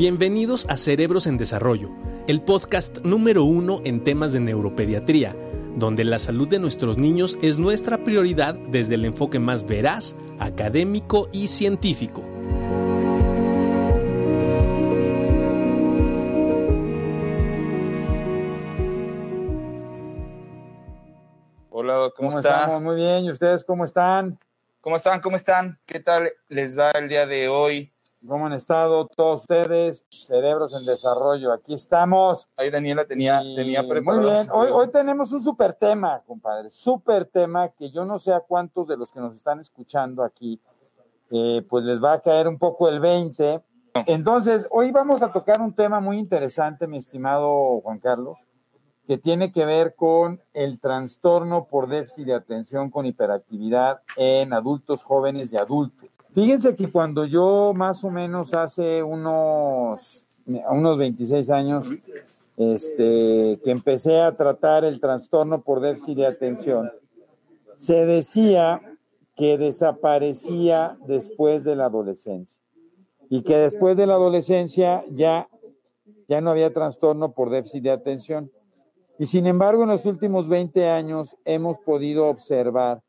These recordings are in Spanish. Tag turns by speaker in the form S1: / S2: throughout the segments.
S1: Bienvenidos a Cerebros en Desarrollo, el podcast número uno en temas de neuropediatría, donde la salud de nuestros niños es nuestra prioridad desde el enfoque más veraz, académico y científico.
S2: Hola, ¿cómo,
S3: ¿Cómo estamos? Muy bien, ¿y ustedes cómo están?
S2: ¿Cómo están? ¿Cómo están? ¿Qué tal les va el día de hoy?
S3: ¿Cómo han estado todos ustedes? Cerebros en desarrollo, aquí estamos.
S2: Ahí Daniela tenía,
S3: Y
S2: tenía
S3: Muy
S2: preparado.
S3: bien, hoy, hoy tenemos un súper tema, compadre, súper tema que yo no sé a cuántos de los que nos están escuchando aquí, eh, pues les va a caer un poco el 20. Entonces, hoy vamos a tocar un tema muy interesante, mi estimado Juan Carlos, que tiene que ver con el trastorno por déficit de atención con hiperactividad en adultos jóvenes y adultos. Fíjense que cuando yo más o menos hace unos, unos 26 años, este, que empecé a tratar el trastorno por déficit de atención, se decía que desaparecía después de la adolescencia y que después de la adolescencia ya, ya no había trastorno por déficit de atención. Y sin embargo, en los últimos 20 años hemos podido observar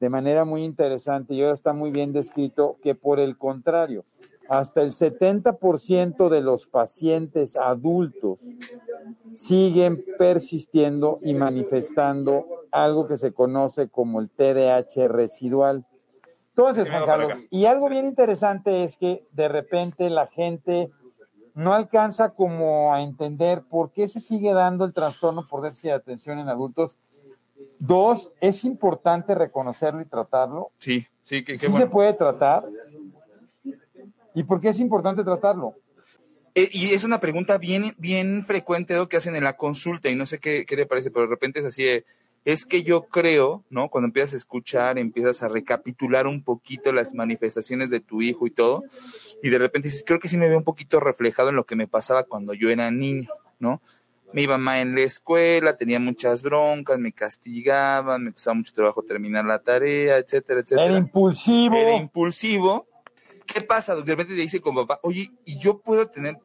S3: de manera muy interesante, y ahora está muy bien descrito, que por el contrario, hasta el 70% de los pacientes adultos siguen persistiendo y manifestando algo que se conoce como el TDAH residual. Entonces, Juan Carlos, y algo bien interesante es que de repente la gente no alcanza como a entender por qué se sigue dando el trastorno por déficit de atención en adultos. Dos, es importante reconocerlo y tratarlo.
S2: Sí, sí, que,
S3: Sí se puede tratar. ¿Y por qué es importante tratarlo?
S2: Eh, y es una pregunta bien, bien frecuente ¿no? que hacen en la consulta y no sé qué, qué le parece, pero de repente es así de, es que yo creo, ¿no? Cuando empiezas a escuchar, empiezas a recapitular un poquito las manifestaciones de tu hijo y todo, y de repente dices, creo que sí me veo un poquito reflejado en lo que me pasaba cuando yo era niño, ¿no? Me iba mal en la escuela, tenía muchas broncas, me castigaban, me costaba mucho trabajo terminar la tarea, etcétera, etcétera.
S3: Era impulsivo.
S2: Era impulsivo. ¿Qué pasa? De repente te dice con papá, oye, ¿y yo puedo tener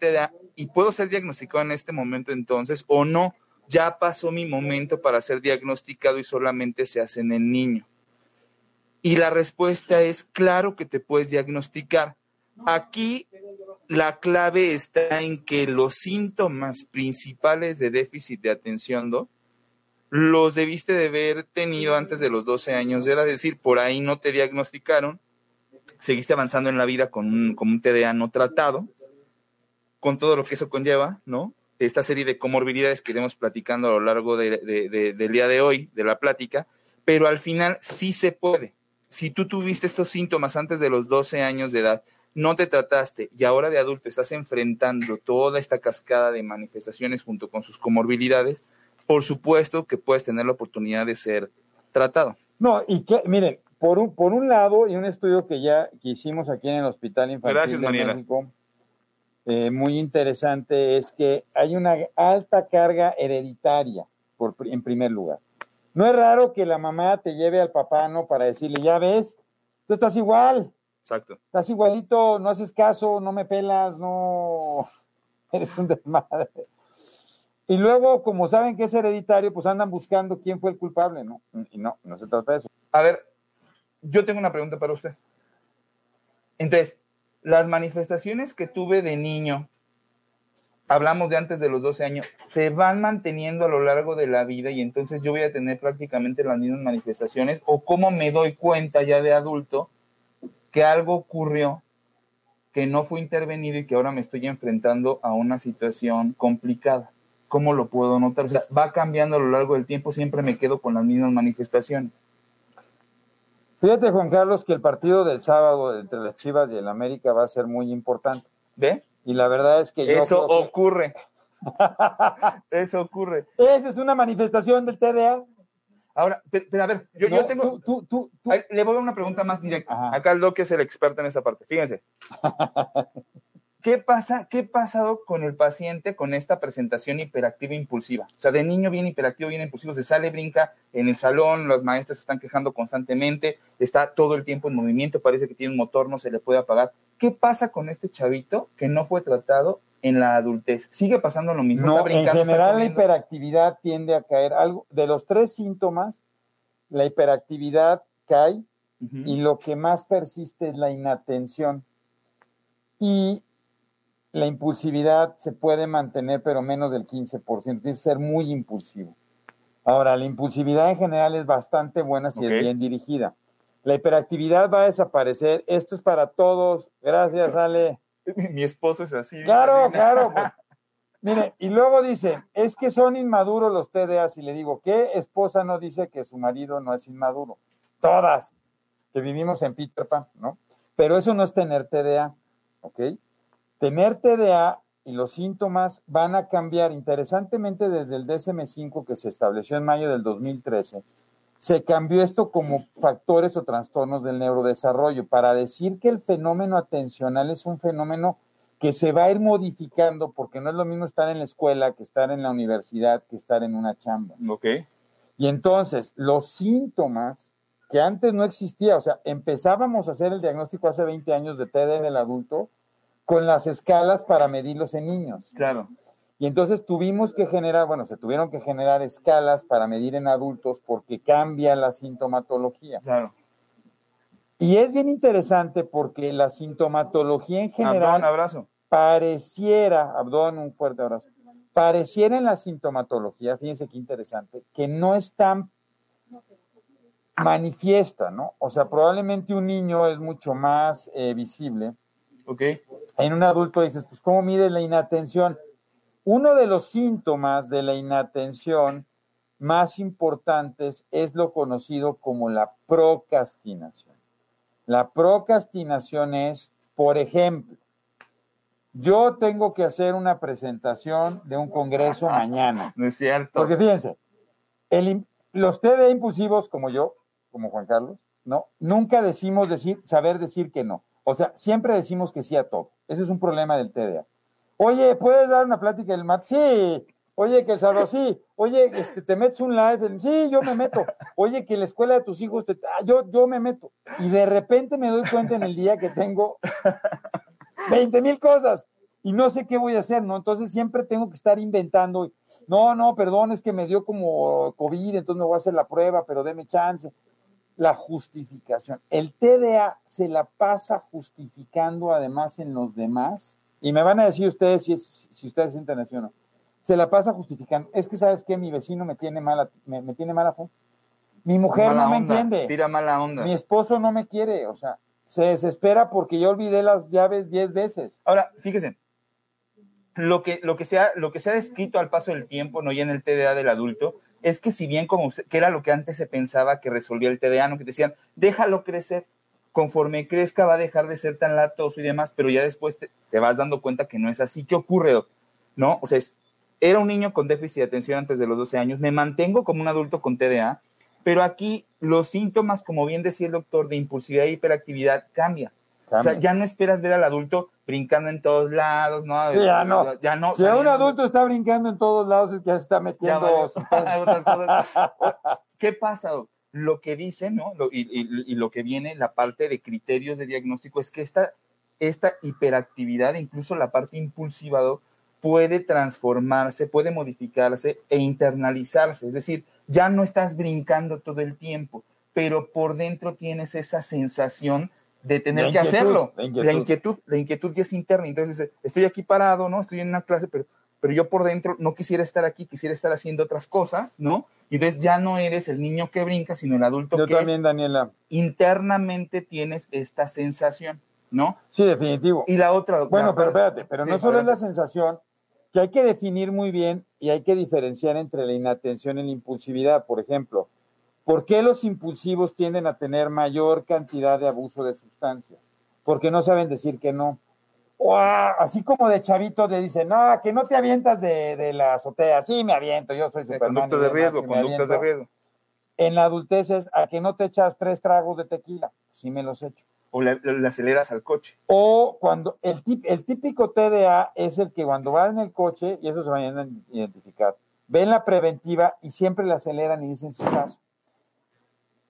S2: y puedo ser diagnosticado en este momento entonces o no? Ya pasó mi momento para ser diagnosticado y solamente se hace en el niño. Y la respuesta es, claro que te puedes diagnosticar. Aquí la clave está en que los síntomas principales de déficit de atención, ¿no? los debiste de haber tenido antes de los 12 años, era decir, por ahí no te diagnosticaron, seguiste avanzando en la vida con un, con un TDA no tratado, con todo lo que eso conlleva, ¿no? Esta serie de comorbilidades que iremos platicando a lo largo de, del día de hoy, de la plática, pero al final sí se puede. Si tú tuviste estos síntomas antes de los 12 años de edad, no te trataste y ahora de adulto estás enfrentando toda esta cascada de manifestaciones junto con sus comorbilidades, por supuesto que puedes tener la oportunidad de ser tratado.
S3: No, y que, miren, por un, por un lado, y un estudio que ya que hicimos aquí en el Hospital Infantil
S2: Gracias,
S3: de
S2: Mariela.
S3: México, eh, muy interesante, es que hay una alta carga hereditaria, por, en primer lugar. No es raro que la mamá te lleve al papá, ¿no? Para decirle, ya ves, tú estás igual,
S2: Exacto.
S3: estás igualito, no haces caso, no me pelas, no, eres un desmadre. Y luego, como saben que es hereditario, pues andan buscando quién fue el culpable, ¿no? Y no, no se trata de eso.
S2: A ver, yo tengo una pregunta para usted. Entonces, las manifestaciones que tuve de niño, hablamos de antes de los 12 años, se van manteniendo a lo largo de la vida y entonces yo voy a tener prácticamente las mismas manifestaciones o cómo me doy cuenta ya de adulto que algo ocurrió que no fue intervenido y que ahora me estoy enfrentando a una situación complicada. ¿Cómo lo puedo notar? O sea, va cambiando a lo largo del tiempo, siempre me quedo con las mismas manifestaciones.
S3: Fíjate, Juan Carlos, que el partido del sábado entre las Chivas y el América va a ser muy importante.
S2: ¿Ve?
S3: Y la verdad es que yo
S2: Eso
S3: que-
S2: ocurre. Eso ocurre.
S3: Esa es una manifestación del TDA.
S2: Ahora, pero, pero a ver, yo, yo tengo.
S3: tú- tú- tú-
S2: le voy a dar una pregunta más directa.
S3: Ajá.
S2: Acá el Doc es el experto en esa parte. Fíjense. ¿Qué pasa? ¿Qué ha pasado con el paciente con esta presentación hiperactiva impulsiva? O sea, de niño viene hiperactivo, viene impulsivo, se sale, brinca en el salón, las maestras se están quejando constantemente, está todo el tiempo en movimiento, parece que tiene un motor, no se le puede apagar. ¿Qué pasa con este chavito que no fue tratado en la adultez? ¿Sigue pasando lo mismo?
S3: No,
S2: ¿Está
S3: en general la hiperactividad tiende a caer. Algo, de los tres síntomas, la hiperactividad cae y lo que más persiste es la inatención. Y la impulsividad se puede mantener, pero menos del 15%. Tiene que ser muy impulsivo. Ahora, la impulsividad en general es bastante buena si es bien dirigida. La hiperactividad va a desaparecer. Esto es para todos. Gracias, Ale.
S2: Mi esposo es así.
S3: Claro, claro. pues. Mire, y luego dice, es que son inmaduros los TDAs. Y le digo, ¿qué esposa no dice que su marido no es inmaduro? Todas, que vivimos en Peter Pan, ¿no? Pero eso no es tener TDA, ¿ok? Tener TDA y los síntomas van a cambiar. Interesantemente, desde el DSM-5 que se estableció en mayo del 2013, se cambió esto como factores o trastornos del neurodesarrollo para decir que el fenómeno atencional es un fenómeno que se va a ir modificando porque no es lo mismo estar en la escuela que estar en la universidad que estar en una chamba.
S2: Ok.
S3: Y entonces los síntomas que antes no existía, o sea, empezábamos a hacer el diagnóstico hace 20 años de TD en el adulto con las escalas para medirlos en niños.
S2: Claro.
S3: Y entonces tuvimos que generar, bueno, se tuvieron que generar escalas para medir en adultos porque cambia la sintomatología.
S2: Claro.
S3: Y es bien interesante porque la sintomatología en general
S2: Abdón, abrazo.
S3: pareciera, abdomen, un fuerte abrazo, pareciera en la sintomatología, fíjense qué interesante, que no es tan manifiesta, ¿no? O sea, probablemente un niño es mucho más eh, visible.
S2: Ok.
S3: En un adulto dices, pues, ¿cómo mides la inatención? Uno de los síntomas de la inatención más importantes es lo conocido como la procrastinación. La procrastinación es, por ejemplo, yo tengo que hacer una presentación de un congreso mañana.
S2: No es cierto.
S3: Porque fíjense, el los TD impulsivos como yo, como Juan Carlos, ¿no? Nunca decimos decir, saber decir que no. O sea, siempre decimos que sí a todo. Ese es un problema del TDA. Oye, ¿puedes dar una plática el martes? Sí. Oye, que el sábado, sí. Oye, este, ¿te metes un live? Sí, yo me meto. Oye, que la escuela de tus hijos, te... ah, yo, yo me meto. Y de repente me doy cuenta en el día que tengo 20 mil cosas y no sé qué voy a hacer, ¿no? Entonces siempre tengo que estar inventando. No, no, perdón, es que me dio como COVID, entonces me voy a hacer la prueba, pero deme chance. La justificación. El TDA se la pasa justificando además en los demás. Y me van a decir ustedes si, es- si ustedes sienten así o no. Se la pasa justificando. Es que, ¿sabes qué? Mi vecino me tiene mala, me, me tiene mala fe. Mi mujer
S2: Mala
S3: no me
S2: onda,
S3: entiende.
S2: Tira mala onda.
S3: Mi esposo no me quiere. O sea, se desespera porque yo olvidé las llaves 10 veces.
S2: Ahora, fíjese, lo que, lo, que se ha, lo que se ha descrito al paso del tiempo, no ya en el TDA del adulto, es que si bien como usted- que era lo que antes se pensaba que resolvía el TDA, ¿no? que decían, déjalo crecer, conforme crezca va a dejar de ser tan latoso y demás, pero ya después te, vas dando cuenta que no es así. ¿Qué ocurre, doc? ¿No? O sea, es- era un niño con déficit de atención antes de los 12 años, me mantengo como un adulto con TDA, pero aquí los síntomas, como bien decía el doctor, de impulsividad e hiperactividad cambian. O sea, ya no esperas ver al adulto brincando en todos lados, ¿no?
S3: Sí, ya no.
S2: Ya no.
S3: Si un adulto está brincando en todos lados, es que ya se está
S2: ya
S3: metiendo.
S2: otras cosas. ¿Qué pasa? Lo que dice, ¿no? Lo- y, y- y lo que viene, la parte de criterios de diagnóstico, es que esta, esta hiperactividad, incluso la parte impulsiva, puede transformarse, puede modificarse e internalizarse. Es decir, ya no estás brincando todo el tiempo, pero por dentro tienes esa sensación de tener
S3: La
S2: que hacerlo.
S3: la
S2: La
S3: inquietud.
S2: la inquietud ya es interna. Entonces, estoy aquí parado, ¿no? Estoy en una clase, pero, pero yo por dentro no quisiera estar aquí, quisiera estar haciendo otras cosas, ¿no? Y entonces ya no eres el niño que brinca, sino el adulto
S3: Yo
S2: que
S3: también, Daniela.
S2: internamente tienes esta sensación, ¿no?
S3: Sí, definitivo.
S2: Y la otra...
S3: Bueno,
S2: la-
S3: pero espérate, pero
S2: Sí,
S3: no solo es la sensación, que hay que definir muy bien y hay que diferenciar entre la inatención y la impulsividad. Por ejemplo, ¿por qué los impulsivos tienden a tener mayor cantidad de abuso de sustancias? Porque no saben decir que no. O, así como de chavito te dicen, no, que no te avientas de, de la azotea. Sí, me aviento, yo soy Superman.
S2: conductas
S3: y
S2: de
S3: demás,
S2: riesgo,
S3: me
S2: conductas de riesgo.
S3: En la adultez es a que no te echas tres tragos de tequila. Sí me los echo.
S2: o le, le aceleras al coche.
S3: O cuando el, tip- el típico TDA es el que cuando va en el coche, y eso se van a identificar, ven la preventiva y siempre le aceleran y dicen sin caso.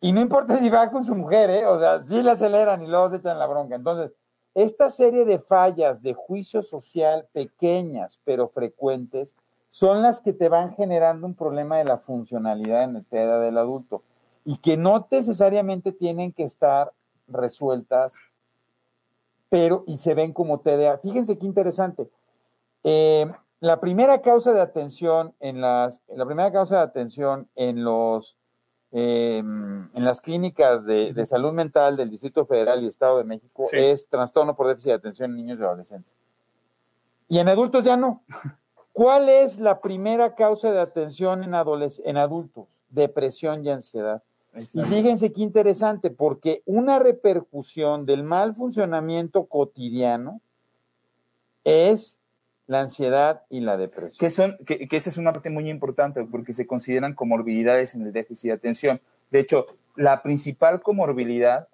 S3: Y no importa si va con su mujer, ¿eh? o sea, sí le aceleran y luego se echan la bronca. Entonces, esta serie de fallas de juicio social pequeñas pero frecuentes son las que te van generando un problema de la funcionalidad en el TDA del adulto y que no necesariamente tienen que estar resueltas, pero y se ven como TDA. Fíjense qué interesante. Eh, la primera causa de atención en las, la primera causa de atención en los eh, en las clínicas de, de salud mental del Distrito Federal y Estado de México
S2: Sí.
S3: es trastorno por déficit de atención en niños y adolescentes. Y en adultos ya no. ¿Cuál es la primera causa de atención en adultos? Depresión y ansiedad. Y fíjense qué interesante, porque una repercusión del mal funcionamiento cotidiano es la ansiedad y la depresión.
S2: que son que, que esa es una parte muy importante porque se consideran comorbilidades en el déficit de atención. De hecho, la principal comorbilidad,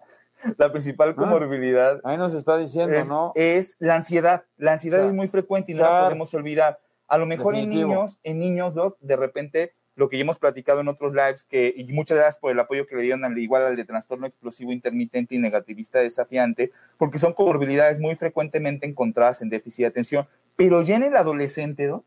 S2: la principal comorbilidad
S3: Ahí nos está diciendo,
S2: es,
S3: ¿no?
S2: es la ansiedad. La ansiedad es muy frecuente y no la podemos olvidar. A lo mejor en niños, en niños, Doc, de repente lo que ya hemos platicado en otros lives, que, y muchas gracias por el apoyo que le dieron al igual al de trastorno explosivo intermitente y negativista desafiante, porque son comorbilidades muy frecuentemente encontradas en déficit de atención, pero ya en el adolescente, ¿no?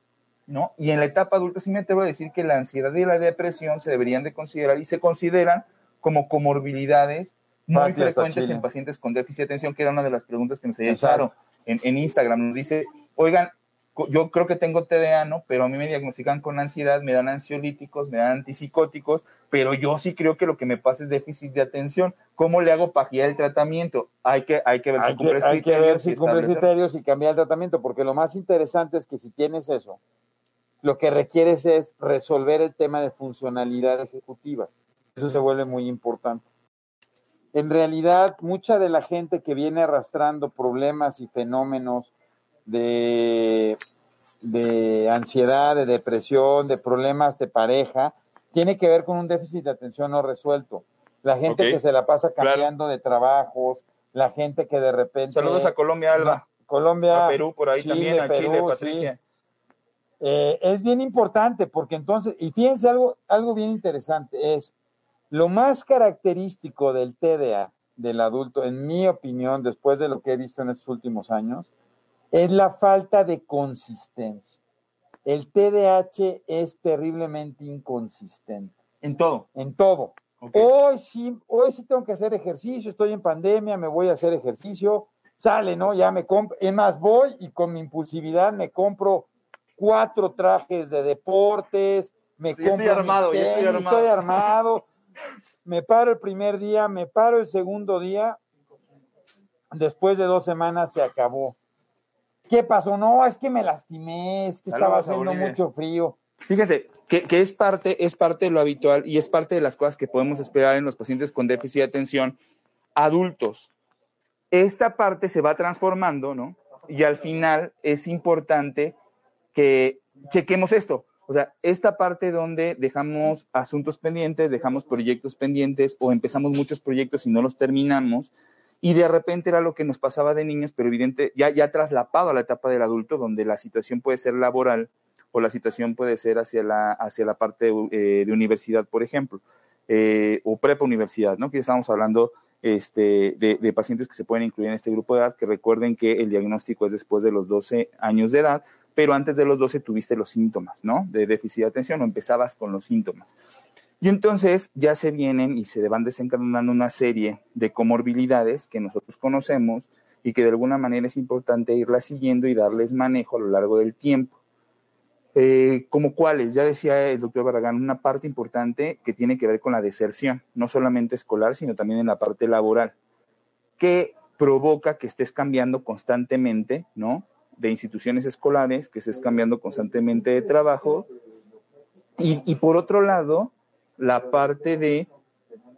S2: ¿no? Y en la etapa adulta sí me atrevo a decir que la ansiedad y la depresión se deberían de considerar y se consideran como comorbilidades muy frecuentes en pacientes con déficit de atención, que era una de las preguntas que nos había echado en, en Instagram. Nos dice, oigan, yo creo que tengo TDA, ¿no? Pero a mí me diagnostican con ansiedad, me dan ansiolíticos, me dan antipsicóticos, pero yo sí creo que lo que me pasa es déficit de atención. ¿Cómo le hago para guiar el tratamiento? Hay que, hay que ver
S3: Hay
S2: si cumple
S3: que, hay que ver
S2: criterios
S3: si cumple criterios y cambiar el tratamiento, porque lo más interesante es que si tienes eso, lo que requieres es resolver el tema de funcionalidad ejecutiva. Eso se vuelve muy importante. En realidad, mucha de la gente que viene arrastrando problemas y fenómenos de, de ansiedad, de depresión, de problemas de pareja, tiene que ver con un déficit de atención no resuelto. La gente que se la pasa
S2: Claro.
S3: cambiando de trabajos, la gente que de repente...
S2: Saludos a Colombia, Alba.
S3: Colombia,
S2: a Perú, por ahí
S3: Chile,
S2: también, a Chile,
S3: Perú,
S2: Patricia.
S3: Eh, es bien importante porque entonces, y fíjense algo, algo bien interesante, es lo más característico del TDA del adulto, en mi opinión, después de lo que he visto en estos últimos años, es la falta de consistencia. El TDAH es terriblemente inconsistente
S2: En todo.
S3: en todo. Hoy sí, hoy sí tengo que hacer ejercicio, estoy en pandemia, me voy a hacer ejercicio, sale, ¿no? Ya me compro, es más, voy y con mi impulsividad me compro cuatro trajes de deportes, me
S2: Sí, estoy
S3: compro mis
S2: armado, ya estoy
S3: tenis,
S2: armado.
S3: estoy armado, me paro el primer día, me paro el segundo día, después de dos semanas se acabó. ¿Qué pasó? No, es que me lastimé, es que estaba haciendo mucho frío.
S2: Fíjense, que, que es, parte, es parte de lo habitual y es parte de las cosas que podemos esperar en los pacientes con déficit de atención adultos. Esta parte se va transformando, ¿no? Y al final es importante que chequemos esto. O sea, esta parte donde dejamos asuntos pendientes, dejamos proyectos pendientes o empezamos muchos proyectos y no los terminamos. Y de repente era lo que nos pasaba de niños, pero evidente, ya, ya traslapado a la etapa del adulto, donde la situación puede ser laboral o la situación puede ser hacia la, hacia la parte eh, de universidad, por ejemplo, eh, o prepa universidad, ¿no? Que estamos hablando este, de, de pacientes que se pueden incluir en este grupo de edad, que recuerden que el diagnóstico es después de los 12 años de edad, pero antes de los 12 tuviste los síntomas, ¿no? De déficit de atención o empezabas con los síntomas. Y entonces ya se vienen y se van desencadenando una serie de comorbilidades que nosotros conocemos y que de alguna manera es importante irlas siguiendo y darles manejo a lo largo del tiempo. Eh, como cuáles, ya decía el doctor Barragán, una parte importante que tiene que ver con la deserción, no solamente escolar, sino también en la parte laboral, que provoca que estés cambiando constantemente, ¿no? De instituciones escolares, que estés cambiando constantemente de trabajo. Y, y por otro lado, la parte de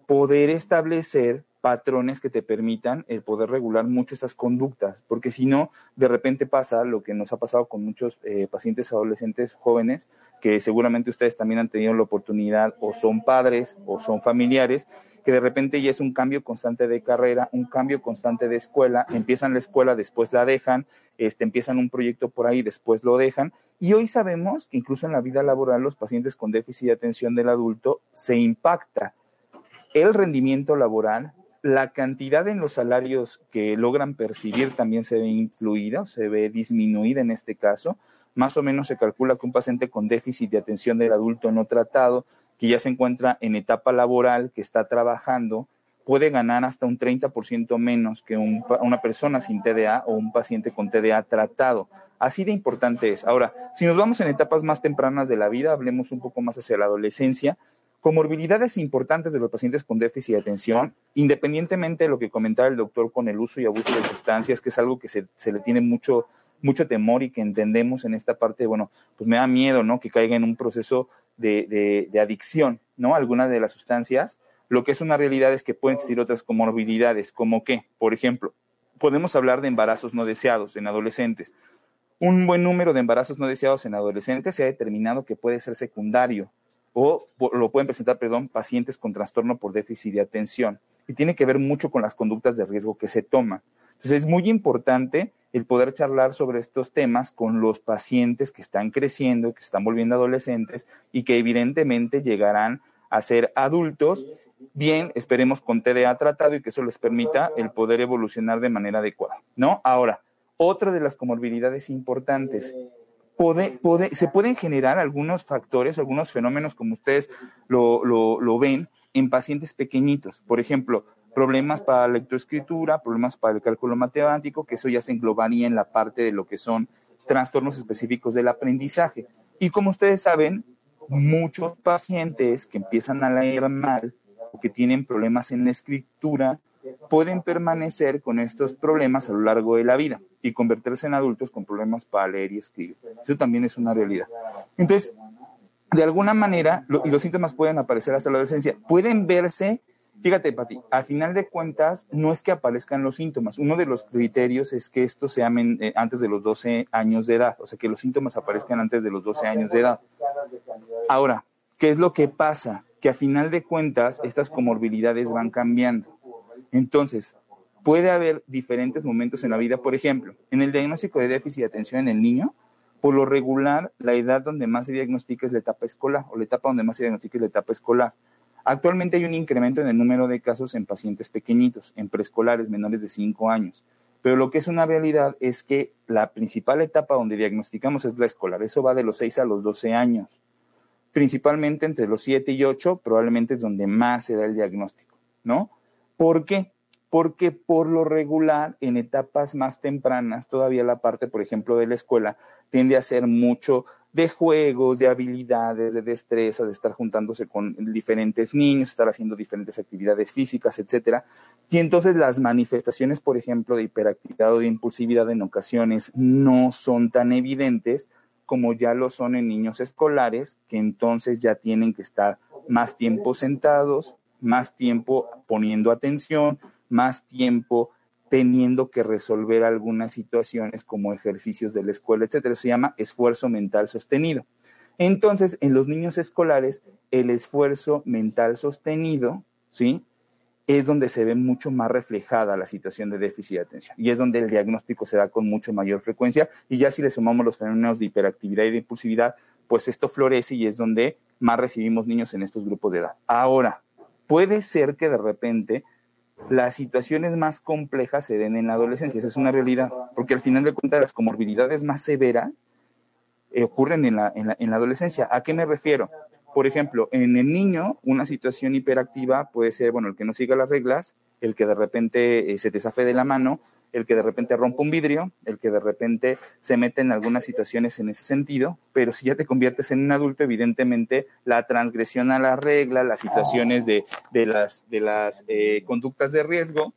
S2: poder establecer patrones que te permitan el poder regular mucho estas conductas, porque si no, de repente pasa lo que nos ha pasado con muchos eh, pacientes adolescentes jóvenes, que seguramente ustedes también han tenido la oportunidad o son padres o son familiares, que de repente ya es un cambio constante de carrera, un cambio constante de escuela, empiezan la escuela, después la dejan, este, empiezan un proyecto por ahí, después lo dejan, y hoy sabemos que incluso en la vida laboral los pacientes con déficit de atención del adulto se impacta el rendimiento laboral, la cantidad en los salarios que logran percibir también se ve influida, se ve disminuida en este caso. Más o menos se calcula que un paciente con déficit de atención del adulto no tratado, que ya se encuentra en etapa laboral, que está trabajando, puede ganar hasta un 30% menos que una persona sin TDA o un paciente con TDA tratado. Así de importante es. Ahora, si nos vamos en etapas más tempranas de la vida, hablemos un poco más hacia la adolescencia, comorbilidades importantes de los pacientes con déficit de atención, independientemente de lo que comentaba el doctor con el uso y abuso de sustancias, que es algo que se, le tiene mucho, mucho temor y que entendemos en esta parte, bueno, pues me da miedo, ¿no? Que caiga en un proceso de, adicción, ¿no? Algunas de las sustancias. Lo que es una realidad es que pueden existir otras comorbilidades, como que, por ejemplo, podemos hablar de embarazos no deseados en adolescentes. Un buen número de embarazos no deseados en adolescentes se ha determinado que puede ser secundario o lo pueden presentar, perdón, pacientes con trastorno por déficit de atención. Y tiene que ver mucho con las conductas de riesgo que se toman. Entonces es muy importante el poder charlar sobre estos temas con los pacientes que están creciendo, que están volviendo adolescentes y que evidentemente llegarán a ser adultos, bien, esperemos con TDA tratado y que eso les permita el poder evolucionar de manera adecuada, ¿no? Ahora, otra de las comorbilidades importantes, se pueden generar algunos factores, algunos fenómenos como ustedes lo, ven en pacientes pequeñitos. Por ejemplo, problemas para la lectoescritura, problemas para el cálculo matemático, que eso ya se englobaría en la parte de lo que son trastornos específicos del aprendizaje. Y como ustedes saben, muchos pacientes que empiezan a leer mal o que tienen problemas en la escritura pueden permanecer con estos problemas a lo largo de la vida y convertirse en adultos con problemas para leer y escribir. Eso también es una realidad. Entonces, de alguna manera, y los síntomas pueden aparecer hasta la adolescencia, pueden verse, fíjate, Pati, al final de cuentas, no es que aparezcan los síntomas. Uno de los criterios es que esto se amen eh, antes de los 12 años de edad, o sea, que los síntomas aparezcan antes de los 12 años de edad. Ahora, ¿qué es lo que pasa? Que a final de cuentas, estas comorbilidades van cambiando. Entonces, puede haber diferentes momentos en la vida. Por ejemplo, en el diagnóstico de déficit de atención en el niño, por lo regular, la edad donde más se diagnostica es la etapa escolar, o la etapa donde más se diagnostica es la etapa escolar. Actualmente hay un incremento en el número de casos en pacientes pequeñitos, en preescolares menores de 5 años. Pero lo que es una realidad es que la principal etapa donde diagnosticamos es la escolar. Eso va de los 6 a los 12 años. Principalmente entre los 7 y 8 probablemente es donde más se da el diagnóstico, ¿no? ¿Por qué? Porque por lo regular, en etapas más tempranas, todavía la parte, por ejemplo, de la escuela, tiende a ser mucho de juegos, de habilidades, de destreza, de estar juntándose con diferentes niños, estar haciendo diferentes actividades físicas, etcétera. Y entonces las manifestaciones, por ejemplo, de hiperactividad o de impulsividad en ocasiones no son tan evidentes como ya lo son en niños escolares, que entonces ya tienen que estar más tiempo sentados, más tiempo poniendo atención, más tiempo teniendo que resolver algunas situaciones como ejercicios de la escuela, etcétera. se llama esfuerzo mental sostenido. Entonces, en los niños escolares, el esfuerzo mental sostenido, ¿sí? Es donde se ve mucho más reflejada la situación de déficit de atención y es donde el diagnóstico se da con mucho mayor frecuencia y ya si le sumamos los fenómenos de hiperactividad y de impulsividad, pues esto florece y es donde más recibimos niños en estos grupos de edad. Ahora, puede ser que de repente las situaciones más complejas se den en la adolescencia, esa es una realidad, porque al final de cuentas las comorbilidades más severas eh, ocurren en la, adolescencia. ¿A qué me refiero? Por ejemplo, en el niño, una situación hiperactiva puede ser, bueno, el que no siga las reglas, el que de repente eh, se desafe de la mano, el que de repente rompe un vidrio, el que de repente se mete en algunas situaciones en ese sentido, pero si ya te conviertes en un adulto, evidentemente la transgresión a la regla, las situaciones de, las, de las eh, conductas de riesgo,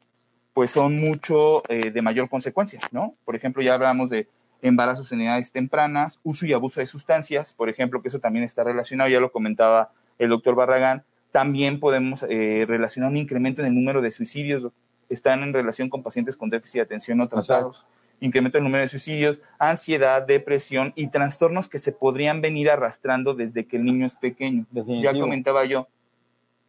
S2: pues son mucho eh, de mayor consecuencia, ¿no? Por ejemplo, ya hablamos de embarazos en edades tempranas, uso y abuso de sustancias, por ejemplo, que eso también está relacionado, ya lo comentaba el doctor Barragán, También podemos eh, relacionar un incremento en el número de suicidios. Están en relación con pacientes con déficit de atención no tratados. Incremento en el número de suicidios, ansiedad, depresión y trastornos que se podrían venir arrastrando desde que el niño es pequeño. Ya comentaba yo,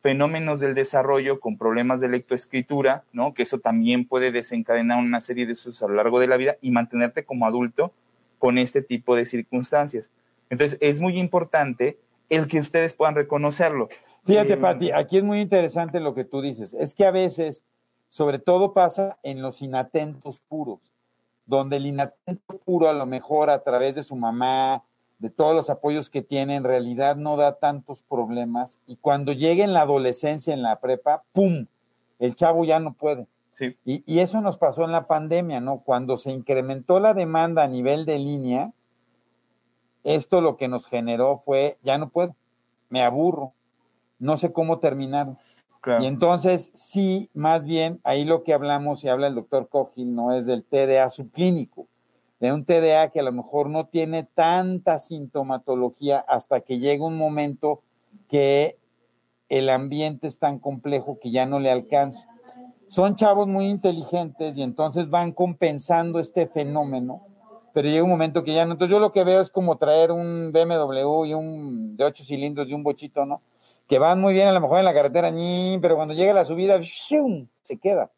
S2: fenómenos del desarrollo con problemas de lectoescritura, ¿no? Que eso también puede desencadenar una serie de esos a lo largo de la vida y mantenerte como adulto con este tipo de circunstancias. Entonces, es muy importante el que ustedes puedan reconocerlo.
S3: Fíjate, eh, Pati, aquí es muy interesante lo que tú dices. Es que a veces, sobre todo pasa en los inatentos puros, donde el inatento puro a lo mejor a través de su mamá, de todos los apoyos que tiene, en realidad no da tantos problemas. Y cuando llega en la adolescencia, en la prepa, ¡pum! El chavo ya no puede.
S2: Sí.
S3: Y, y, eso nos pasó en la pandemia, ¿no? Cuando se incrementó la demanda a nivel de línea, esto lo que nos generó fue, ya no puedo, me aburro, no sé cómo terminar. Y entonces, sí, más bien, ahí lo que hablamos y habla el doctor Cogil, no es del TDA subclínico de un TDA que a lo mejor no tiene tanta sintomatología hasta que llega un momento que el ambiente es tan complejo que ya no le alcanza. Son chavos muy inteligentes y entonces van compensando este fenómeno, pero llega un momento que ya no. Entonces yo lo que veo es como traer un BMW y un de ocho cilindros y un bochito, ¿no? Que van muy bien a lo mejor en la carretera, pero cuando llega la subida, se queda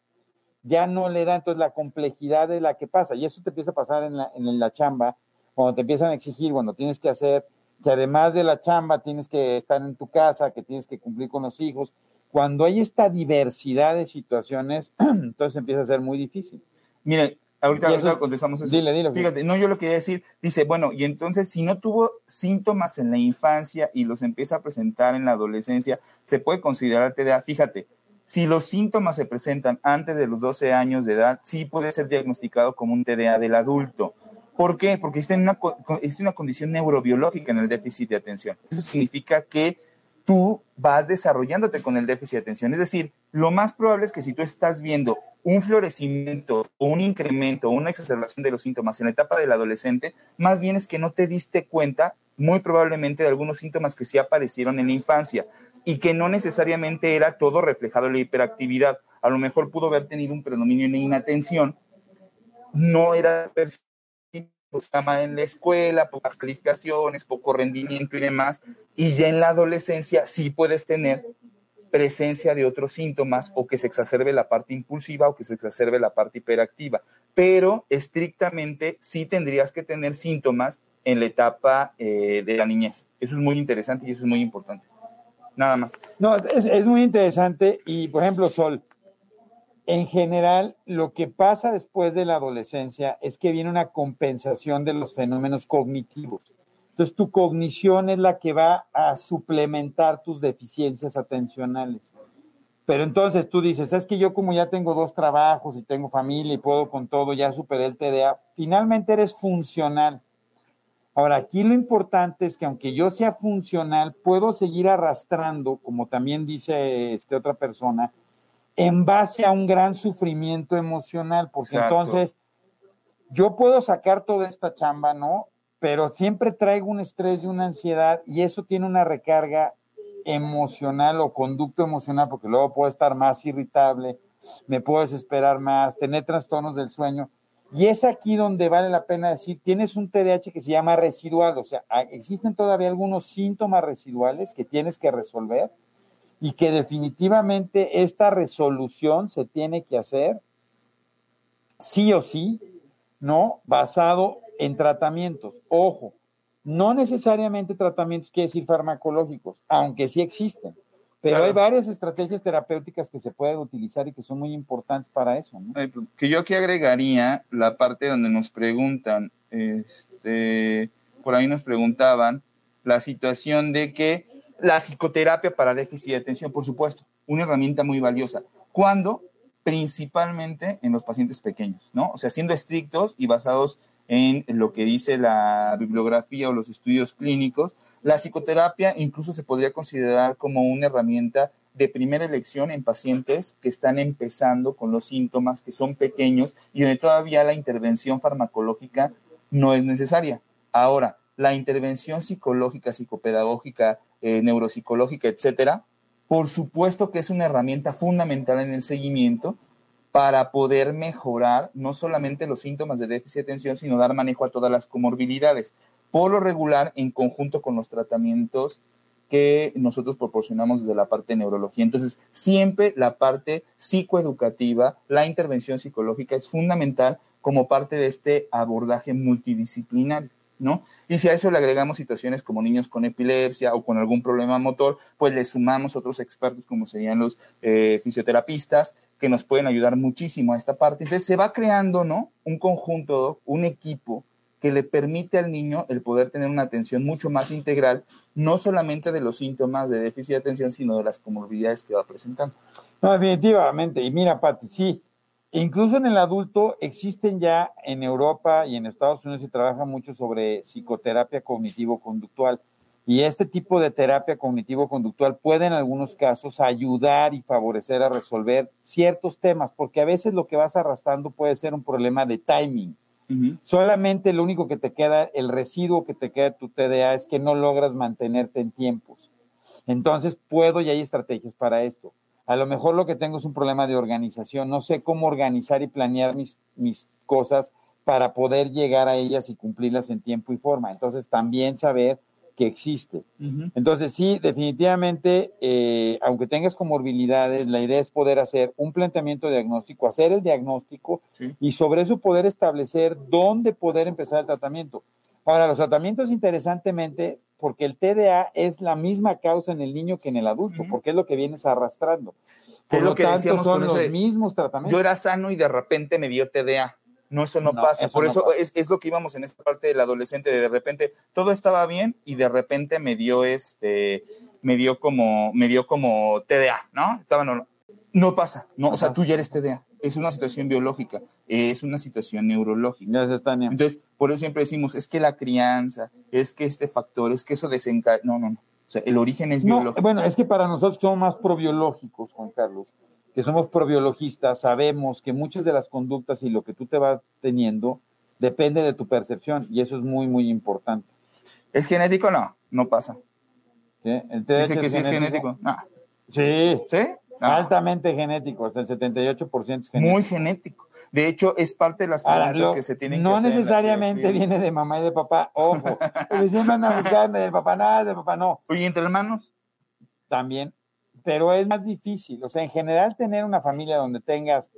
S3: ya no le da entonces la complejidad de la que pasa. Y eso te empieza a pasar en la, en la chamba, cuando te empiezan a exigir, cuando tienes que hacer, que además de la chamba tienes que estar en tu casa, que tienes que cumplir con los hijos. Cuando hay esta diversidad de situaciones, entonces empieza a ser muy difícil.
S2: Mire, ahorita, contestamos eso.
S3: Dile, dile.
S2: Fíjate, no, yo lo quería decir, dice, bueno, y entonces si no tuvo síntomas en la infancia y los empieza a presentar en la adolescencia, ¿se puede considerar TDA? Fíjate, si los síntomas se presentan antes de los 12 años de edad, sí puede ser diagnosticado como un TDA del adulto. ¿Por qué? Porque existe una, existe una condición neurobiológica en el déficit de atención. Eso significa que tú vas desarrollándote con el déficit de atención. Es decir, lo más probable es que si tú estás viendo un florecimiento o un incremento o una exacerbación de los síntomas en la etapa del adolescente, más bien es que no te diste cuenta muy probablemente de algunos síntomas que sí aparecieron en la infancia y que no necesariamente era todo reflejado en la hiperactividad. A lo mejor pudo haber tenido un predominio en la inatención, no era pues, en la escuela, pocas calificaciones, poco rendimiento y demás, y ya en la adolescencia sí puedes tener presencia de otros síntomas o que se exacerbe la parte impulsiva o que se exacerbe la parte hiperactiva, pero estrictamente sí tendrías que tener síntomas en la etapa eh, de la niñez. Eso es muy interesante y eso es muy importante nada más.
S3: No, es, muy interesante y, por ejemplo, Sol, en general, lo que pasa después de la adolescencia es que viene una compensación de los fenómenos cognitivos. Entonces, tu cognición es la que va a suplementar tus deficiencias atencionales. Pero entonces tú dices, es que yo como ya tengo dos trabajos y tengo familia y puedo con todo, ya superé el TDA, finalmente eres funcional. Ahora, aquí lo importante es que aunque yo sea funcional, puedo seguir arrastrando, como también dice este otra persona, en base a un gran sufrimiento emocional, porque entonces yo puedo sacar toda esta chamba, ¿no? Pero siempre traigo un estrés y una ansiedad y eso tiene una recarga emocional o conducto emocional, porque luego puedo estar más irritable, me puedo desesperar más, tener trastornos del sueño. Y es aquí donde vale la pena decir, tienes un TDAH que se llama residual, o sea, existen todavía algunos síntomas residuales que tienes que resolver y que definitivamente esta resolución se tiene que hacer sí o sí, ¿no? Basado en tratamientos. Ojo, no necesariamente tratamientos quiere decir farmacológicos, aunque sí existen. Pero hay varias estrategias terapéuticas que se pueden utilizar y que son muy importantes para eso. ¿no?
S2: Pues, que yo aquí agregaría la parte donde nos preguntan, este, por ahí nos preguntaban la situación de que la psicoterapia para déficit de atención, por supuesto, una herramienta muy valiosa. ¿Cuándo? Principalmente en los pacientes pequeños, ¿no? O sea, siendo estrictos y basados en lo que dice la bibliografía o los estudios clínicos, la psicoterapia incluso se podría considerar como una herramienta de primera elección en pacientes que están empezando con los síntomas, que son pequeños y donde todavía la intervención farmacológica no es necesaria. Ahora, la intervención psicológica, psicopedagógica, eh, neuropsicológica, etcétera, por supuesto que es una herramienta fundamental en el seguimiento para poder mejorar no solamente los síntomas de déficit de atención, sino dar manejo a todas las comorbilidades. Por lo regular, en conjunto con los tratamientos que nosotros proporcionamos desde la parte de neurología. Entonces, siempre la parte psicoeducativa, la intervención psicológica es fundamental como parte de este abordaje multidisciplinario. ¿No? Y si a eso le agregamos situaciones como niños con epilepsia o con algún problema motor, pues le sumamos otros expertos como serían los eh, fisioterapistas que nos pueden ayudar muchísimo a esta parte. Entonces se va creando, ¿no? Un conjunto, un equipo que le permite al niño el poder tener una atención mucho más integral, no solamente de los síntomas de déficit de atención, sino de las comorbilidades que va presentando.
S3: Definitivamente. Y mira, Pati, sí, incluso en el adulto existen ya en Europa y en Estados Unidos se trabaja mucho sobre psicoterapia cognitivo-conductual. Y este tipo de terapia cognitivo-conductual puede en algunos casos ayudar y favorecer a resolver ciertos temas, porque a veces lo que vas arrastrando puede ser un problema de timing Solamente lo único que te queda, el residuo que te queda de tu TDA es que no logras mantenerte en tiempos. Entonces puedo y hay estrategias para esto. A lo mejor lo que tengo es un problema de organización. No sé cómo organizar y planear mis, mis cosas para poder llegar a ellas y cumplirlas en tiempo y forma. Entonces también saber que existe. Entonces, sí, definitivamente, eh, aunque tengas comorbilidades, la idea es poder hacer un planteamiento diagnóstico, hacer el diagnóstico y sobre eso poder establecer dónde poder empezar el tratamiento. Ahora, los tratamientos, interesantemente, porque el TDA es la misma causa en el niño que en el adulto, porque es lo que vienes arrastrando.
S2: Por es lo, que tanto,
S3: son los mismos tratamientos.
S2: Yo era sano y de repente me dio TDA. No, eso no, pasa. Por eso es, es, lo que íbamos en esta parte del adolescente, de, de repente todo estaba bien y de repente me dio este, me dio como, me dio como TDA, ¿no? Estaba no, no pasa, no, o sea, tú ya eres TDA. Es una situación biológica, es una situación neurológica.
S3: Gracias, Tania.
S2: Entonces, por eso siempre decimos, es que la crianza, es que este factor, es que eso desencadena. No, no, no. O sea, el origen es biológico.
S3: Bueno, es que para nosotros somos más probiológicos, Juan Carlos que somos probiologistas, sabemos que muchas de las conductas y lo que tú te vas teniendo depende de tu percepción y eso es muy, muy importante.
S2: ¿Es genético? No, no pasa.
S3: ¿El
S2: TDAH Dice que sí es genético. No.
S3: Sí.
S2: ¿Sí?
S3: Altamente genético, hasta el 78% es genético.
S2: Muy genético. De hecho, es parte de las preguntas que se tienen
S3: no
S2: que hacer.
S3: No necesariamente viene de mamá y de papá, ojo. Porque siempre andan buscando del papá nada, del papá no.
S2: Oye, ¿entre hermanos?
S3: También pero es más difícil. O sea, en general tener una familia donde tengas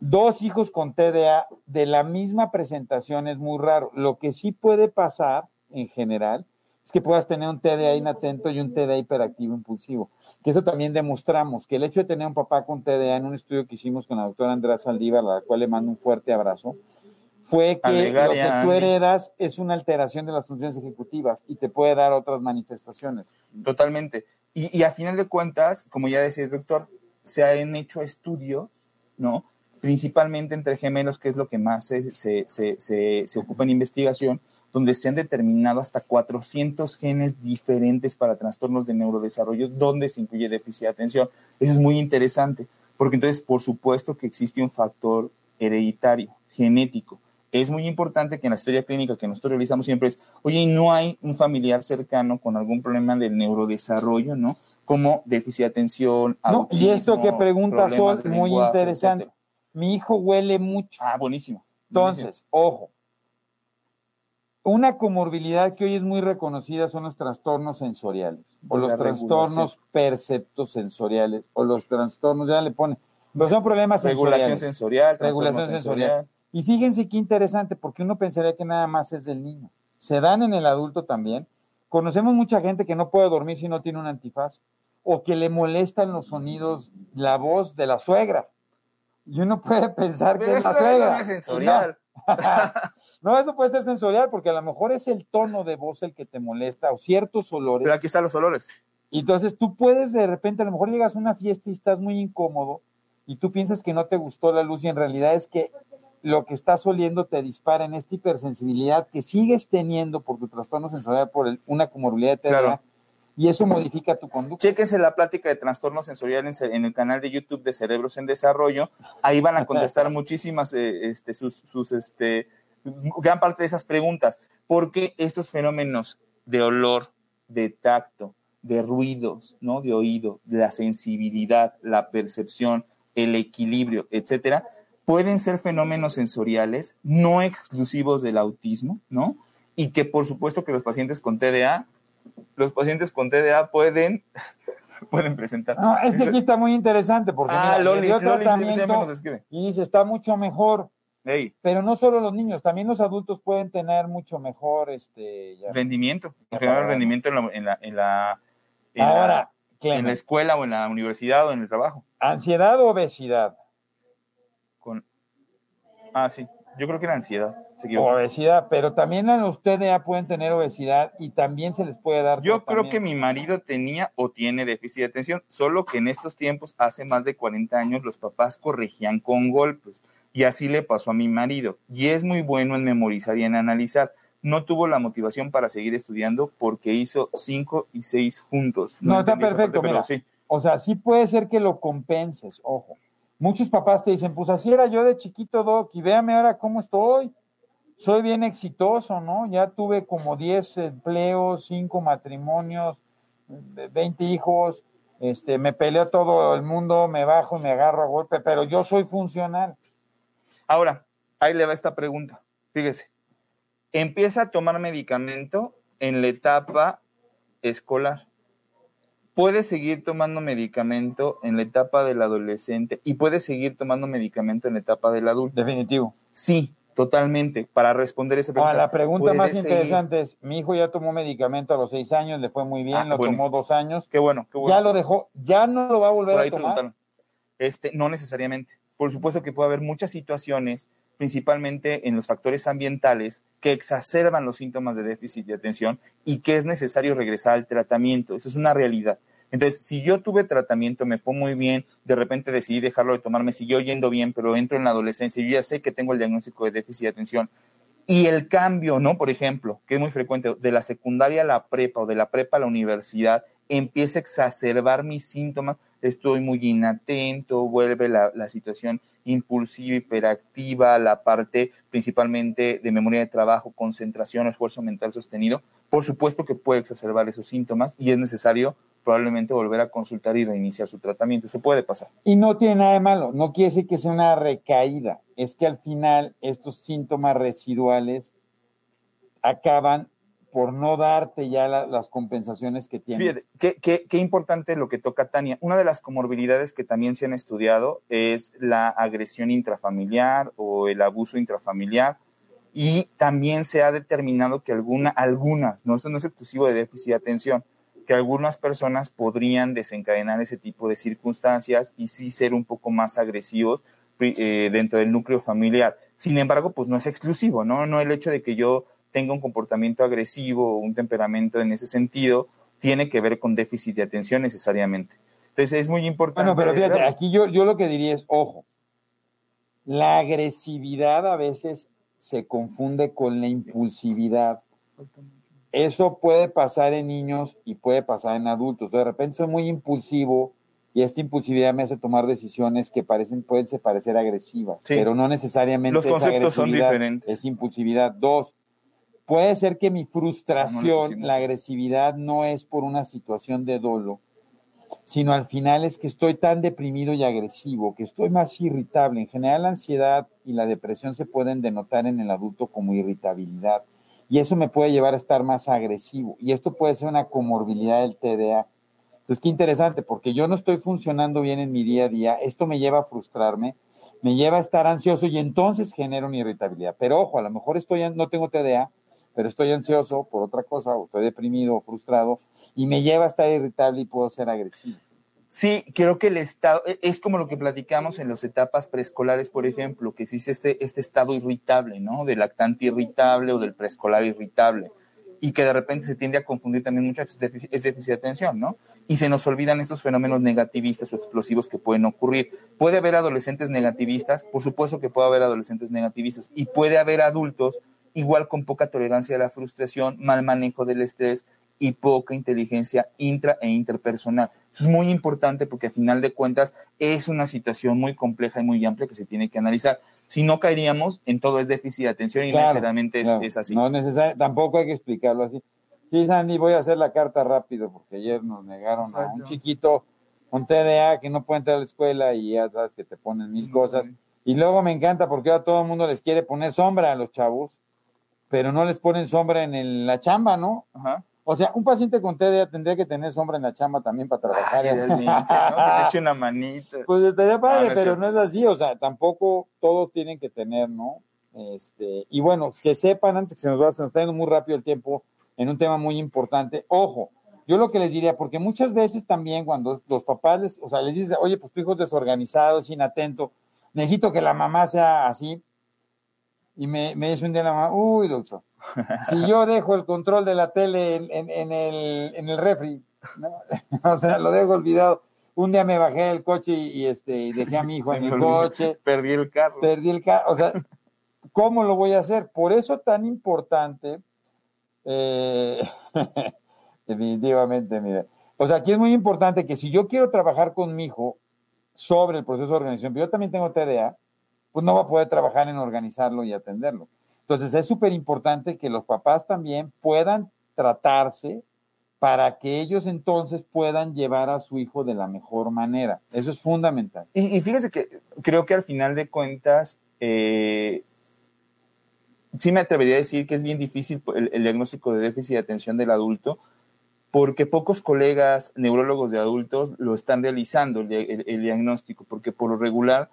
S3: dos hijos con TDA de la misma presentación es muy raro. Lo que sí puede pasar en general es que puedas tener un TDA inatento y un TDA hiperactivo impulsivo. Que eso también demostramos, que el hecho de tener un papá con TDA en un estudio que hicimos con la doctora Andrea Saldívar, a la cual le mando un fuerte abrazo, fue que lo que tú heredas es una alteración de las funciones ejecutivas y te puede dar otras manifestaciones.
S2: Totalmente. Y, a final de cuentas, como ya decía el doctor, se han hecho estudios, ¿no? Principalmente entre gemelos, que es lo que más se, se, se, se, ocupa en investigación, donde se han determinado hasta 400 genes diferentes para trastornos de neurodesarrollo, donde se incluye déficit de atención. Eso es muy interesante, porque entonces, por supuesto que existe un factor hereditario, genético. Es muy importante que en la historia clínica que nosotros realizamos siempre es, oye, no hay un familiar cercano con algún problema del neurodesarrollo, ¿no? Como déficit de atención,
S3: no, Y esto que pregunta Sol, muy interesante. Mi hijo huele mucho.
S2: Ah, buenísimo.
S3: Entonces, ojo, una comorbilidad que hoy es muy reconocida son los trastornos sensoriales, o los trastornos perceptosensoriales, o los trastornos, ya le pone, pero son problemas
S2: regulación sensorial,
S3: regulación sensorial. Y fíjense qué interesante, porque uno pensaría que nada más es del niño. Se dan en el adulto también. Conocemos mucha gente que no puede dormir si no tiene un antifaz, o que le molestan los sonidos, la voz de la suegra. Y uno puede pensar que es la suegra.
S2: Es sensorial.
S3: No. eso puede ser sensorial, porque a lo mejor es el tono de voz el que te molesta, o ciertos olores.
S2: Pero aquí están los olores.
S3: Y entonces tú puedes de repente, a lo mejor llegas a una fiesta y estás muy incómodo, y tú piensas que no te gustó la luz, y en realidad es que lo que estás oliendo te dispara en esta hipersensibilidad que sigues teniendo por tu trastorno sensorial, por una comorbilidad de TDA, y eso modifica tu conducta.
S2: Chéquense la plática de trastorno sensorial en, el canal de YouTube de Cerebros en Desarrollo. Ahí van a contestar muchísimas, eh, este, sus, sus, este, gran parte de esas preguntas. Porque estos fenómenos de olor, de tacto, de ruidos, ¿no? De oído, de la sensibilidad, la percepción, el equilibrio, etcétera, pueden ser fenómenos sensoriales no exclusivos del autismo, ¿no? Y que por supuesto que los pacientes con TDA, los pacientes con TDA pueden pueden presentar.
S3: No, es que aquí está muy interesante porque
S2: ah,
S3: mira,
S2: Lolis, Lolis
S3: tratamiento
S2: nos
S3: y dice, está mucho mejor.
S2: Ey,
S3: Pero no solo los niños, también los adultos pueden tener mucho mejor este ya.
S2: rendimiento, en general rendimiento en la, en la, en la, en la-
S3: Ahora,
S2: en la escuela o en la universidad o en el trabajo.
S3: ansiedad o obesidad.
S2: Con... Ah, sí, yo creo que era ansiedad. se.
S3: Obesidad, pero también a los TDA pueden tener obesidad y también se les puede dar.
S2: Yo creo que mi marido tenía o tiene déficit de atención, solo que en estos tiempos, hace más de 40 años, los papás corregían con golpes y así le pasó a mi marido. Y es muy bueno en memorizar y en analizar. No tuvo la motivación para seguir estudiando porque hizo 5 y 6 juntos.
S3: No, está perfecto,
S2: pero
S3: mira.
S2: sí.
S3: O sea, sí puede ser que lo compenses, ojo. Muchos papás te dicen, pues así era yo de chiquito, Doc, y véame ahora cómo estoy. Soy bien exitoso, ¿no? Ya tuve como 10 empleos, 5 matrimonios, eh, 20 hijos, este, me peleo todo el mundo, me bajo y me agarro a golpe, pero yo soy funcional.
S2: Ahora, ahí le va esta pregunta. Fíjese, empieza a tomar medicamento en la etapa escolar. Puede seguir tomando medicamento en la etapa del adolescente y puede seguir tomando medicamento en la etapa del adulto.
S3: Definitivo.
S2: Sí, totalmente. Para responder esa pregunta.
S3: la pregunta más
S2: seguir.
S3: interesante es, mi hijo ya tomó medicamento a los 6 años, le fue muy bien,
S2: Ah,
S3: lo
S2: bueno.
S3: tomó dos años,
S2: Qué bueno, qué bueno.
S3: ya lo dejó, ya no lo va a volver
S2: Por
S3: a
S2: ahí
S3: tomar.
S2: preguntaron. Este, no necesariamente. Por supuesto que puede haber muchas situaciones, principalmente en los factores ambientales, que exacerban los síntomas de déficit de atención y que es necesario regresar al tratamiento. Eso es una realidad. Entonces, si yo tuve tratamiento, me fue muy bien, de repente decidí dejarlo de tomar, me siguió yendo bien, pero entro en la adolescencia y yo ya sé que tengo el diagnóstico de déficit de atención. Y el cambio, ¿no? Por ejemplo, que es muy frecuente, de la secundaria a la prepa o de la prepa a la universidad, empieza a exacerbar mis síntomas, estoy muy inatento, vuelve la, la situación impulsiva, hiperactiva, la parte principalmente de memoria de trabajo, concentración, esfuerzo mental sostenido. Por supuesto que puede exacerbar esos síntomas y es necesario probablemente volver a consultar y reiniciar su tratamiento. Eso puede pasar.
S3: Y no tiene nada de malo, no quiere decir que sea una recaída, es que al final estos síntomas residuales acaban por no darte ya la- las compensaciones que tienes.
S2: Qué, qué- qué importante lo que toca Tania. Una de las comorbilidades que también se han estudiado es la agresión intrafamiliar o el abuso intrafamiliar. Y también se ha determinado que alguna, algunas, no, esto no es exclusivo de déficit de atención, que algunas personas podrían desencadenar ese tipo de circunstancias y sí ser un poco más agresivos eh, dentro del núcleo familiar. Sin embargo, pues no es exclusivo, ¿no? No el hecho de que yo tenga un comportamiento agresivo o un temperamento en ese sentido tiene que ver con déficit de atención necesariamente. Entonces es muy importante.
S3: Bueno, pero fíjate, aquí yo, yo lo que diría es, ojo, la agresividad a veces se confunde con la impulsividad. Eso puede pasar en niños y puede pasar en adultos. De repente soy muy impulsivo y esta impulsividad me hace tomar decisiones que parecen, pueden parecer agresivas,
S2: Sí.
S3: pero no necesariamente
S2: Los
S3: es
S2: conceptos son
S3: agresividad,
S2: diferentes.
S3: es impulsividad. Dos, puede ser que mi
S2: no
S3: frustración, la agresividad no es por una situación de dolo, sino al final es que estoy tan deprimido y agresivo, que estoy más irritable. En general, la ansiedad y la depresión se pueden denotar en el adulto como irritabilidad y eso me puede llevar a estar más agresivo y esto puede ser una comorbilidad del TDA. Entonces, qué interesante, porque yo no estoy funcionando bien en mi día a día, esto me lleva a frustrarme, me lleva a estar ansioso y entonces genera una irritabilidad. Pero ojo, a lo mejor estoy, no tengo TDA, pero estoy ansioso por otra cosa, o estoy deprimido o frustrado, y me lleva a estar irritable y puedo ser agresivo.
S2: Sí, creo que el estado, e- es como lo que platicamos en las etapas preescolares, por ejemplo, que existe este, este estado irritable, ¿no? Del lactante irritable o del preescolar irritable. Y que de repente se tiende a confundir también mucho, es déficit es déficit de atención, ¿no? Y se nos olvidan estos fenómenos negativistas o explosivos que pueden ocurrir. Puede haber adolescentes negativistas, por supuesto que puede haber adolescentes negativistas, y puede haber adultos igual con poca tolerancia a la frustración, mal manejo del estrés y poca inteligencia intra e interpersonal. Eso es muy importante porque a final de cuentas es una situación muy compleja y muy amplia que se tiene que analizar. Si no caeríamos en todo es déficit de atención y
S3: Claro,
S2: necesariamente es,
S3: claro,
S2: es así.
S3: No es necesario, tampoco hay que explicarlo así. Sí, Sandy, voy a hacer la carta rápido porque ayer nos negaron a un chiquito con TDA que no puede entrar a la escuela y ya sabes que te ponen mil cosas. Y luego me encanta porque a todo el mundo les quiere poner sombra a los chavos, pero no les ponen sombra en la chamba, ¿no?
S2: Ajá.
S3: O sea, un paciente con TDA tendría que tener sombra en la chamba también para trabajar.
S2: Ay, ¿no? Que te eche una manita.
S3: Pues estaría padre,
S2: No, no es
S3: pero no es así. O sea, tampoco todos tienen que tener, ¿no? Este, y bueno, que sepan, antes que se nos va, se nos está yendo muy rápido el tiempo en un tema muy importante. Ojo, yo lo que les diría, porque muchas veces también cuando los papás les, o sea, les dices, oye, pues tu hijo es desorganizado, es inatento, necesito que la mamá sea así. Y me, me dice un día la mamá, uy, doctor, si yo dejo el control de la tele en, en- en el, en el refri, ¿no? o sea, lo dejo olvidado. Un día me bajé del coche y, y, este, y dejé a mi hijo
S2: Se
S3: en el coche,
S2: Perdí el carro.
S3: perdí el carro, o sea, ¿cómo lo voy a hacer? Por eso tan importante, eh, definitivamente, mira. O sea, aquí es muy importante que si yo quiero trabajar con mi hijo sobre el proceso de organización, pero yo también tengo TDA, pues no va a poder trabajar en organizarlo y atenderlo. Entonces es súper importante que los papás también puedan tratarse para que ellos entonces puedan llevar a su hijo de la mejor manera. Eso es fundamental.
S2: Y, fíjese que creo que al final de cuentas, eh, sí me atrevería a decir que es bien difícil el, diagnóstico de déficit de atención del adulto, porque pocos colegas neurólogos de adultos lo están realizando, el diagnóstico, porque por lo regular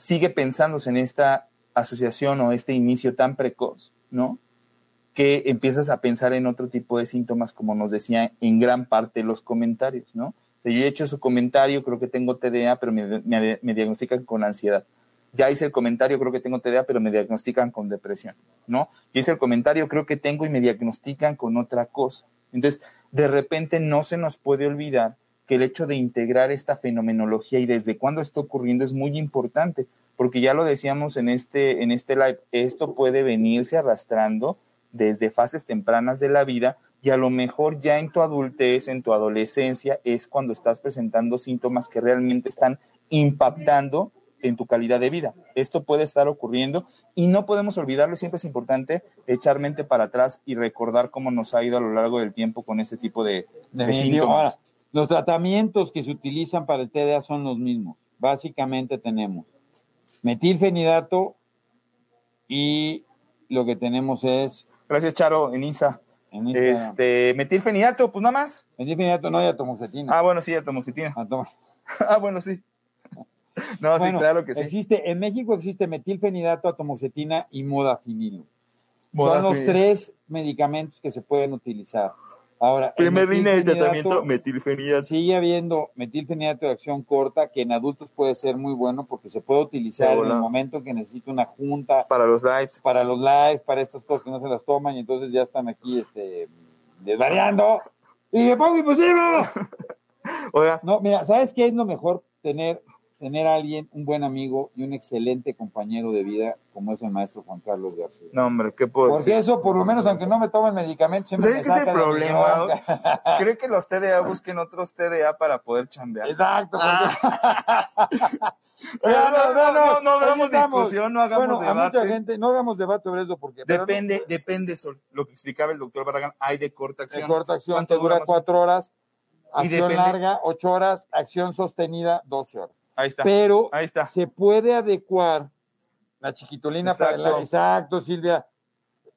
S2: sigue pensándose en esta asociación o este inicio tan precoz, ¿no? Que empiezas a pensar en otro tipo de síntomas, como nos decía en gran parte los comentarios, ¿no? O yo he hecho su comentario, creo que tengo TDA, pero me diagnostican con ansiedad. Ya hice el comentario, creo que tengo TDA, pero me diagnostican con depresión, ¿no? Ya hice el comentario, creo que tengo y me diagnostican con otra cosa. Entonces, de repente no se nos puede olvidar que el hecho de integrar esta fenomenología y desde cuándo está ocurriendo es muy importante, porque ya lo decíamos en este, en este live, esto puede venirse arrastrando desde fases tempranas de la vida y a lo mejor ya en tu adultez, en tu adolescencia, es cuando estás presentando síntomas que realmente están impactando en tu calidad de vida. Esto puede estar ocurriendo y no podemos olvidarlo, siempre es importante echar mente para atrás y recordar cómo nos ha ido a lo largo del tiempo con este tipo de, de
S3: Definitivo. Ahora,
S2: síntomas.
S3: Los tratamientos que se utilizan para el TDA son los mismos. Básicamente tenemos metilfenidato y lo que tenemos es
S2: Gracias, Charo, en
S3: Instagram,
S2: Este, metilfenidato, pues nada más.
S3: metilfenidato no hay atomoxetina.
S2: Ah, bueno, sí, atomoxetina.
S3: Atoma-
S2: Ah, bueno, sí. No,
S3: Bueno,
S2: sí, claro que sí.
S3: Existe, en México existe metilfenidato, atomoxetina y modafinilo. Son
S2: Modafinilo.
S3: los tres medicamentos que se pueden utilizar. Ahora,
S2: Primer línea de tratamiento, metilfenidato.
S3: Sigue habiendo metilfenidato de acción corta que en adultos puede ser muy bueno porque se puede utilizar en el momento que necesita una junta
S2: Para los lives.
S3: para los live, para estas cosas que no se las toman y entonces ya están aquí este, desvariando. Y me pongo imposible.
S2: Oiga,
S3: No, mira, ¿sabes qué es lo mejor? Tener, tener a alguien, un buen amigo y un excelente compañero de vida como es el maestro Juan Carlos García.
S2: no, hombre, ¿qué puedo
S3: Porque
S2: decir?
S3: eso, por lo menos, aunque no me tomen medicamentos, siempre
S2: ¿Sabes
S3: me
S2: qué es el
S3: saca de mi
S2: problema? Creo que los TDA busquen otros TDA para poder chambear.
S3: Exacto. porque-
S2: No, no, no, no, no hagamos discusión, no hagamos
S3: bueno, a
S2: debate.
S3: mucha gente, no hagamos debate sobre eso porque
S2: Depende, depende, Sol. Lo que explicaba el doctor Barragán, hay de corta
S3: de
S2: acción.
S3: corta acción
S2: ¿Cuánto
S3: te dura cuatro horas, acción larga ocho horas, acción sostenida doce horas.
S2: Ahí está.
S3: Pero
S2: Ahí está.
S3: se puede adecuar la chiquitolina para
S2: Exacto.
S3: la, exacto, Silvia.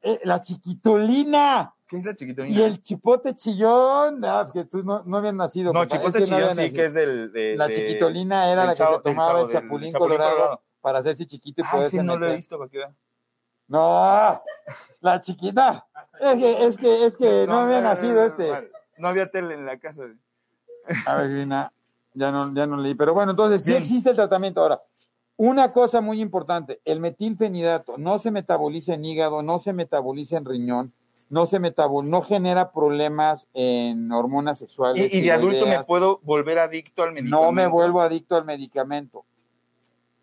S3: Eh, la chiquitolina
S2: ¿Qué es la chiquitolina?
S3: y el chipote chillón. Ah, que tú no, no habías nacido.
S2: No,
S3: compa,
S2: chipote
S3: es que
S2: chillón
S3: había
S2: sí
S3: nacido.
S2: que es del... de-
S3: La chiquitolina era la que
S2: chavo-
S3: se tomaba
S2: chavo-
S3: el
S2: del
S3: chapulín,
S2: Chapulín
S3: colorado, para hacerse chiquito y
S2: Ah,
S3: poderse
S2: sí, no lo he visto, para que.
S3: No, la chiquita. Es que, es que, es que no, había
S2: no,
S3: nacido
S2: no,
S3: este.
S2: no, No había tele en la casa.
S3: A ver, Grina, ya no, ya no leí. Pero bueno, entonces sí existe el tratamiento. Ahora, una cosa muy importante, el metilfenidato no se metaboliza en hígado, no se metaboliza en riñón, no se metabol no genera problemas en hormonas sexuales.
S2: Y, y de adulto me puedo volver adicto al medicamento.
S3: No me vuelvo adicto al medicamento.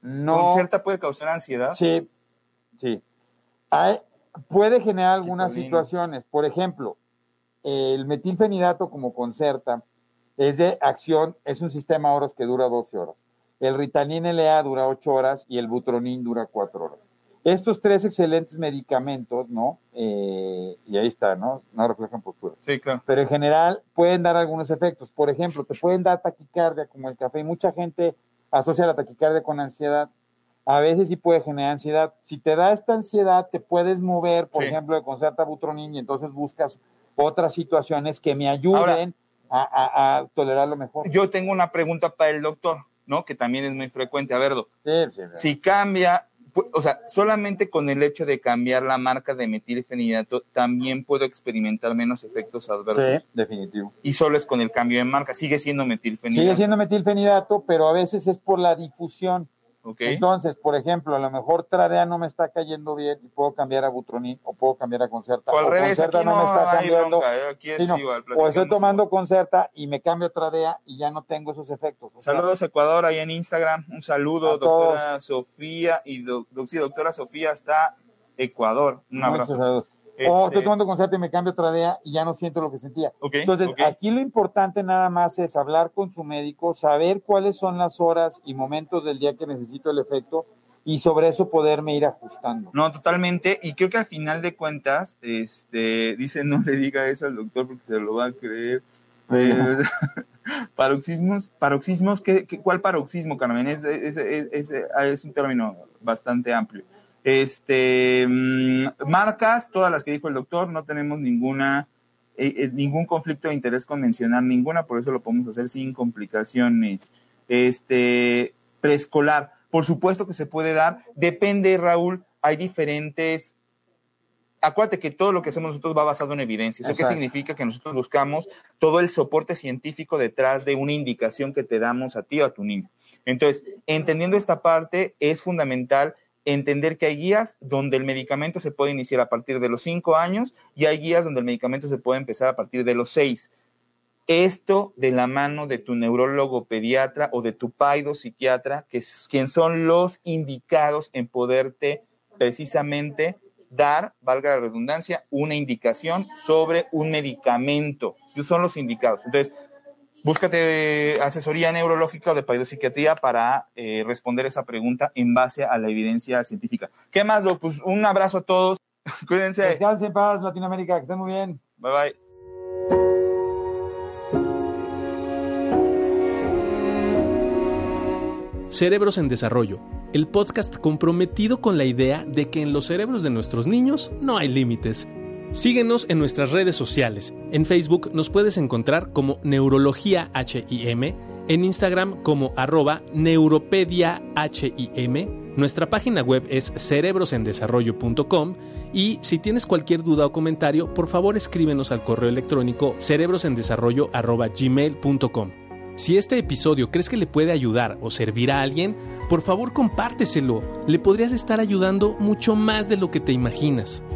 S3: No.
S2: ¿Concerta puede causar ansiedad?
S3: Sí, sí. Hay- puede generar algunas situaciones. Por ejemplo, el metilfenidato como concerta es de acción, es un sistema oros que dura 12 horas. El Ritalin LA dura 8 horas y el Butronin dura 4 horas. estos tres excelentes medicamentos, ¿no? Eh, y ahí está, ¿no? No reflejan posturas.
S2: Sí, claro.
S3: Pero en general pueden dar algunos efectos. Por ejemplo, te pueden dar taquicardia como el café. Y mucha gente asocia la taquicardia con ansiedad. A veces sí puede generar ansiedad. Si te da esta ansiedad, te puedes mover, por
S2: Sí.
S3: ejemplo, de concerta butronin y entonces buscas otras situaciones que me ayuden a, a- a tolerarlo mejor.
S2: Yo tengo una pregunta para el doctor, ¿no? Que también es muy frecuente. A ver, doc,
S3: Sí, sí,
S2: si cambia, o sea, solamente con el hecho de cambiar la marca de metilfenidato, también puedo experimentar menos efectos adversos.
S3: Sí, definitivo.
S2: Y solo es con el cambio de marca, sigue siendo metilfenidato.
S3: Sigue siendo metilfenidato, pero a veces es por la difusión. Entonces, por ejemplo, a lo mejor Tradea no me está cayendo bien y puedo cambiar a Butronin o puedo cambiar a Concerta.
S2: o al revés,
S3: Concerta
S2: aquí
S3: no, me está cambiando.
S2: bronca, ¿eh? aquí es igual.
S3: o estoy tomando. Concerta y me cambio Tradea y ya no tengo esos efectos. O sea,
S2: Saludos Ecuador ahí en Instagram. Un saludo, doctora Sofía. Y doc- sí, doctora Sofía está Ecuador. Un
S3: muchos
S2: abrazo.
S3: saludos.
S2: Este,
S3: O estoy tomando Concerta y me cambio a Tradea y ya no siento lo que sentía. Entonces, aquí lo importante nada más es hablar con su médico, saber cuáles son las horas y momentos del día que necesito el efecto y sobre eso poderme ir ajustando.
S2: No, totalmente. Y creo que al final de cuentas, este, dice no le diga eso al doctor porque se lo va a creer. Eh, paroxismos, paroxismos, ¿qué, qué- cuál paroxismo, Carmen? Es, es, es- es- es un término bastante amplio. Este, mm, marcas, todas las que dijo el doctor, no tenemos ninguna, eh, eh, ningún conflicto de interés con mencionar ninguna, por eso lo podemos hacer sin complicaciones. Este, preescolar, por supuesto que se puede dar, depende, Raúl, hay diferentes acuérdate que todo lo que hacemos nosotros va basado en evidencia. ¿Eso qué significa? Que nosotros buscamos todo el soporte científico detrás de una indicación que te damos a ti o a tu niño. Entonces, entendiendo esta parte, es fundamental entender que hay guías donde el medicamento se puede iniciar a partir de los 5 años y hay guías donde el medicamento se puede empezar a partir de los 6. Esto de la mano de tu neurólogo pediatra o de tu paido psiquiatra, que es quien son los indicados en poderte precisamente dar, valga la redundancia, una indicación sobre un medicamento. Son los indicados. Entonces, búscate asesoría neurológica o de paidopsiquiatría para eh, responder esa pregunta en base a la evidencia científica. ¿Qué más, Doc? Pues un abrazo a todos. Cuídense.
S3: Descanse en paz, Latinoamérica, que estén muy bien.
S2: Bye bye.
S1: Cerebros en Desarrollo, el podcast comprometido con la idea de que en los cerebros de nuestros niños no hay límites. Síguenos en nuestras redes sociales. En Facebook nos puedes encontrar como Neurología HIM, en Instagram como arroba Neuropedia HIM, nuestra página web es cerebrosendesarrollo.com y si tienes cualquier duda o comentario, por favor escríbenos al correo electrónico cerebrosendesarrollo@gmail.com. Si este episodio crees que le puede ayudar o servir a alguien, por favor compárteselo. Le podrías estar ayudando mucho más de lo que te imaginas.